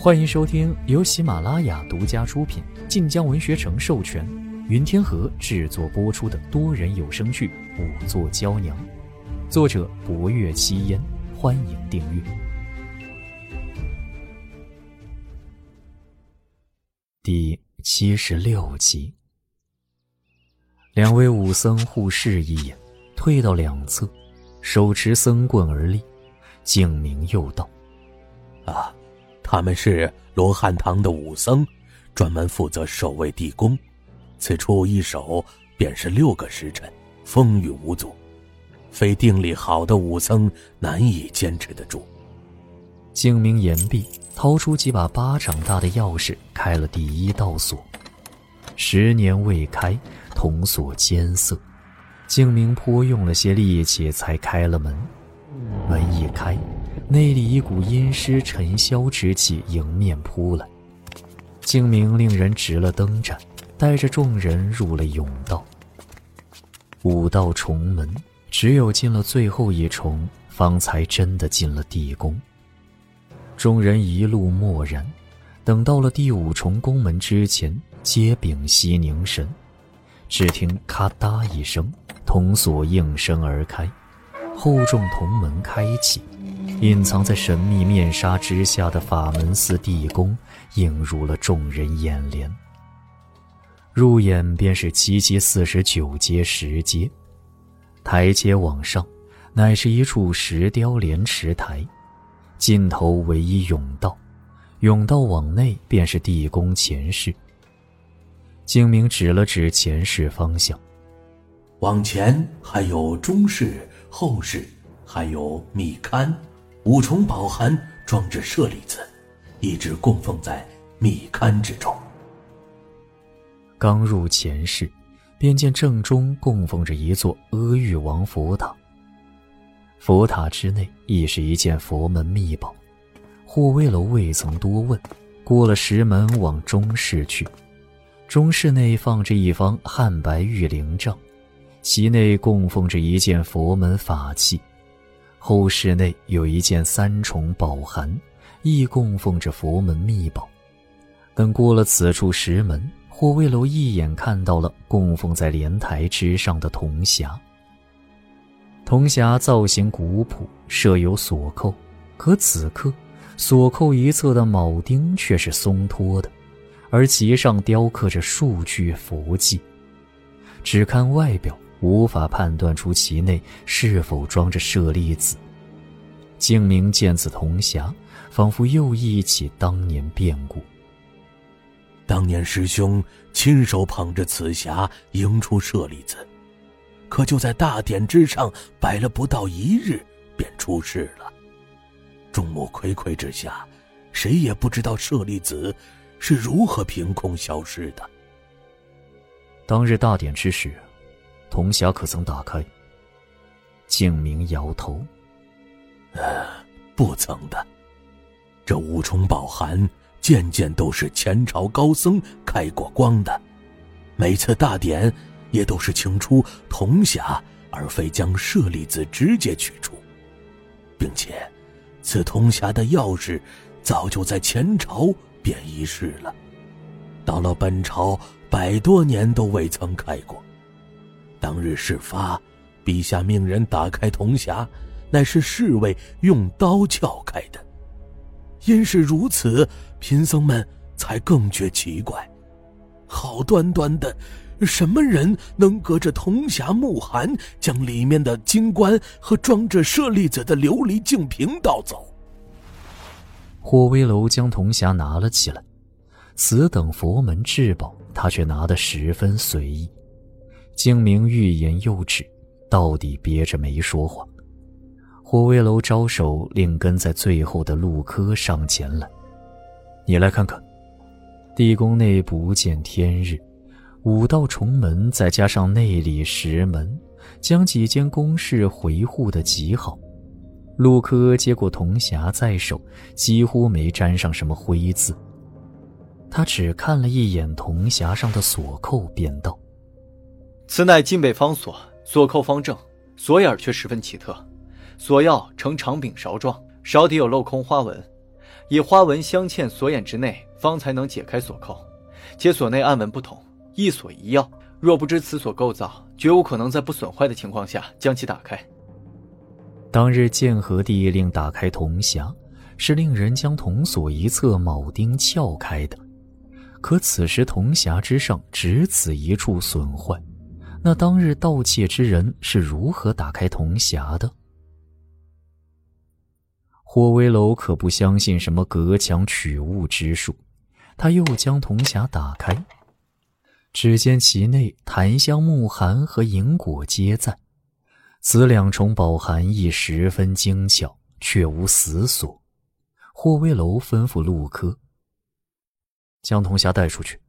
欢迎收听由喜马拉雅独家出品、晋江文学城授权、云天河制作播出的多人有声剧《五座娇娘》，作者：博月七烟。欢迎订阅第七十六集。两位武僧互视一眼，退到两侧，手持僧棍而立。静明又道：“啊。”他们是罗汉堂的武僧，专门负责守卫地宫。此处一守便是六个时辰，风雨无阻，非定力好的武僧难以坚持得住。静明言毕，掏出几把巴掌大的钥匙，开了第一道锁。十年未开，铜锁艰涩，静明颇用了些力气才开了门。门一开。内里一股阴湿尘嚣之气迎面扑来，静明令人执了灯盏，带着众人入了甬道。五道重门，只有进了最后一重，方才真的进了地宫。众人一路默然，等到了第五重宫门之前，皆屏息凝神。只听咔嗒一声，铜锁应声而开，厚重铜门开启。隐藏在神秘面纱之下的法门寺地宫映入了众人眼帘。入眼便是七七四十九阶石阶，台阶往上，乃是一处石雕莲池台，尽头唯一甬道，甬道往内便是地宫前室。精明指了指前室方向，往前还有中室、后室，还有密龛。五重宝函装着舍利子，一直供奉在密龛之中。刚入前室，便见正中供奉着一座阿育王佛塔。佛塔之内亦是一件佛门秘宝。护卫楼未曾多问，过了石门往中室去。中室内放着一方汉白玉灵杖，其内供奉着一件佛门法器。后室内有一件三重宝函，亦供奉着佛门秘宝。等过了此处石门，霍卫楼一眼看到了供奉在莲台之上的铜匣。铜匣造型古朴，设有锁扣，可此刻锁扣一侧的铆钉却是松脱的，而其上雕刻着数句佛迹。只看外表。无法判断出其内是否装着舍利子。静明见此铜匣，仿佛又忆起当年变故。当年师兄亲手捧着此匣迎出舍利子，可就在大典之上摆了不到一日，便出事了。众目睽睽之下，谁也不知道舍利子是如何凭空消失的。当日大典之时。铜匣可曾打开？静明摇头：“呃，不曾的。这五重宝函件件都是前朝高僧开过光的，每次大典也都是请出铜匣，而非将舍利子直接取出，并且，此铜匣的钥匙早就在前朝便遗失了，到了本朝百多年都未曾开过。”当日事发，陛下命人打开铜匣，乃是侍卫用刀撬开的。因是如此，贫僧们才更觉奇怪。好端端的，什么人能隔着铜匣木函，将里面的金冠和装着舍利子的琉璃净瓶盗走？霍威楼将铜匣拿了起来，此等佛门至宝，他却拿得十分随意。精明欲言又止，到底憋着没说话。火威楼招手，令跟在最后的陆柯上前来：“你来看看。”地宫内不见天日，五道重门再加上内里石门，将几间宫室回护的极好。陆柯接过铜匣在手，几乎没沾上什么灰渍。他只看了一眼铜匣上的锁扣，便道。此乃金北方锁，锁扣方正，锁眼却十分奇特。锁钥呈长柄勺状，勺底有镂空花纹，以花纹镶嵌锁眼之内，方才能解开锁扣。且锁内暗纹不同，一锁一钥。若不知此锁构造，绝无可能在不损坏的情况下将其打开。当日建和帝令打开铜匣，是令人将铜锁一侧铆钉撬开的。可此时铜匣之上只此一处损坏，那当日盗窃之人是如何打开铜匣的？霍威楼可不相信什么隔墙取物之术，他又将铜匣打开。只见其内檀香木函和银果皆在，此两重宝函亦十分精巧，却无死锁。霍威楼吩咐陆科将铜匣带出去。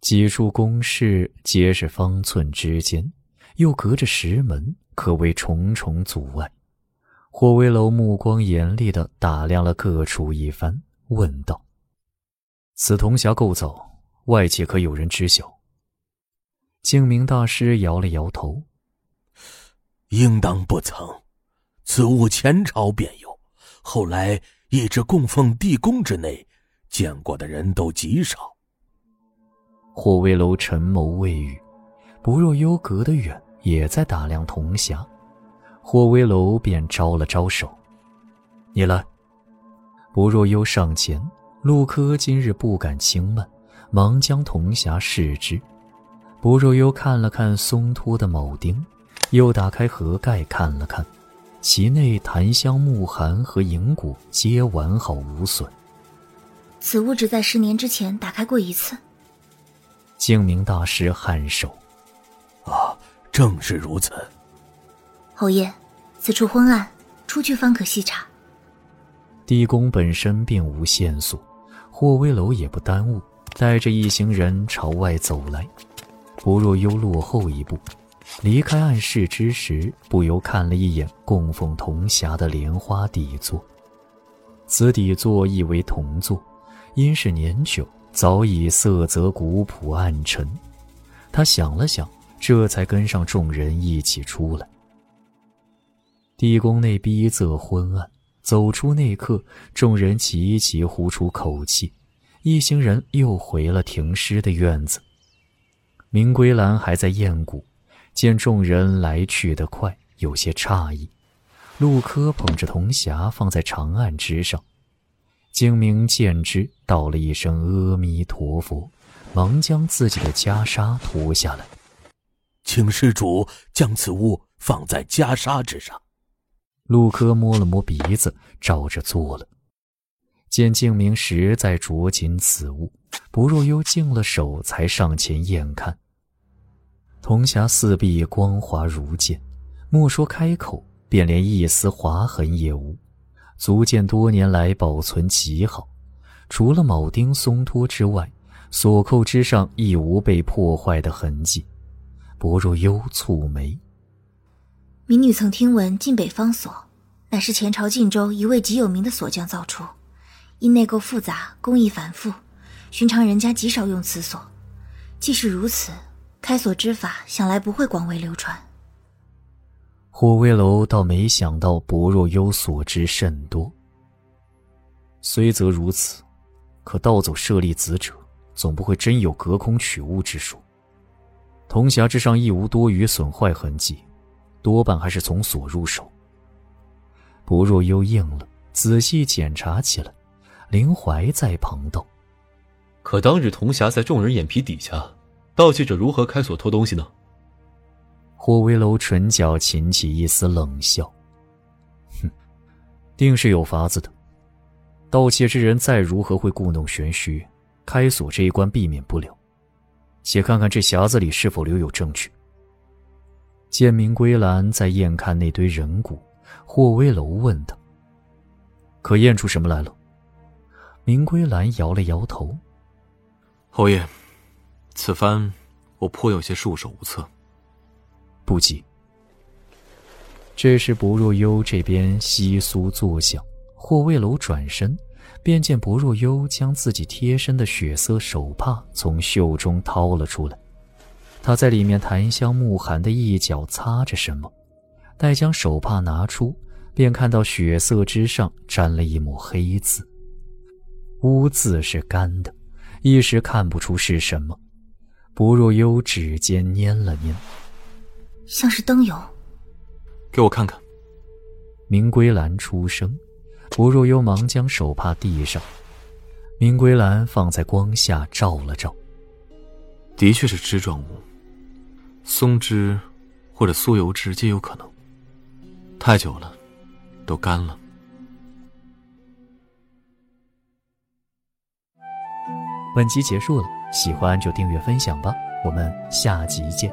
几处宫室皆是方寸之间，又隔着石门，可谓重重阻碍。霍威楼目光严厉地打量了各处一番，问道：“此铜匣构造？”外界可有人知晓？净明大师摇了摇头，应当不曾。此物前朝便有，后来一直供奉地宫之内，见过的人都极少。霍威楼沉眸未语，不若幽隔得远，也在打量铜匣。霍威楼便招了招手：“你来。”不若幽上前，陆柯今日不敢轻慢。忙将铜匣试之，不若幽看了看松脱的铆钉，又打开盒盖看了看，其内檀香木函和银果皆完好无损。此物只在十年之前打开过一次。净明大师颔首：“啊，正是如此。”侯爷，此处昏暗，出去方可细查。地宫本身并无线索，霍威楼也不耽误。带着一行人朝外走来，不若幽落后一步，离开暗室之时，不由看了一眼供奉铜匣的莲花底座。此底座亦为铜座，因是年久，早已色泽古朴暗沉。他想了想，这才跟上众人一起出来。地宫内逼仄昏暗，走出那刻，众人齐齐呼出口气。一行人又回了停尸的院子。明归兰还在验骨，见众人来去的快，有些诧异。陆柯捧着铜匣放在长案之上，精明见之，道了一声阿弥陀佛，忙将自己的袈裟脱下来，请施主将此物放在袈裟之上。陆柯摸了摸鼻子，照着做了。见静明实在着紧此物，不若幽静了手，才上前验看。铜匣四壁光滑如剑，莫说开口，便连一丝划痕也无，足见多年来保存极好。除了铆钉松脱之外，锁扣之上亦无被破坏的痕迹。不若幽蹙眉：“民女曾听闻晋北方锁，乃是前朝晋州一位极有名的锁匠造出。”因内构复杂，工艺繁复，寻常人家极少用此锁。既是如此，开锁之法想来不会广为流传。霍威楼倒没想到薄若幽所知甚多。虽则如此，可盗走舍利子者，总不会真有隔空取物之术。铜匣之上亦无多余损坏痕迹，多半还是从锁入手。薄若幽应了，仔细检查起来。林怀在旁道：“可当日铜匣在众人眼皮底下，盗窃者如何开锁偷东西呢？”霍威楼唇角噙起一丝冷笑：“哼，定是有法子的。盗窃之人再如何会故弄玄虚，开锁这一关避免不了。且看看这匣子里是否留有证据。”见明归兰在验看那堆人骨，霍威楼问他：“可验出什么来了？”明归兰摇了摇头：“侯爷，此番我颇有些束手无策。不急。”这时，薄若幽这边窸窣作响，霍卫楼转身，便见薄若幽将自己贴身的血色手帕从袖中掏了出来。他在里面檀香木函的一角擦着什么，待将手帕拿出，便看到血色之上沾了一抹黑字，污渍是干的，一时看不出是什么。不若幽指尖拈了拈，像是灯油。给我看看。明归兰出声，不若幽忙将手帕递上。明归兰放在光下照了照，的确是枝状物，松枝或者酥油脂皆有可能。太久了，都干了。本集结束了，喜欢就订阅分享吧，我们下集见。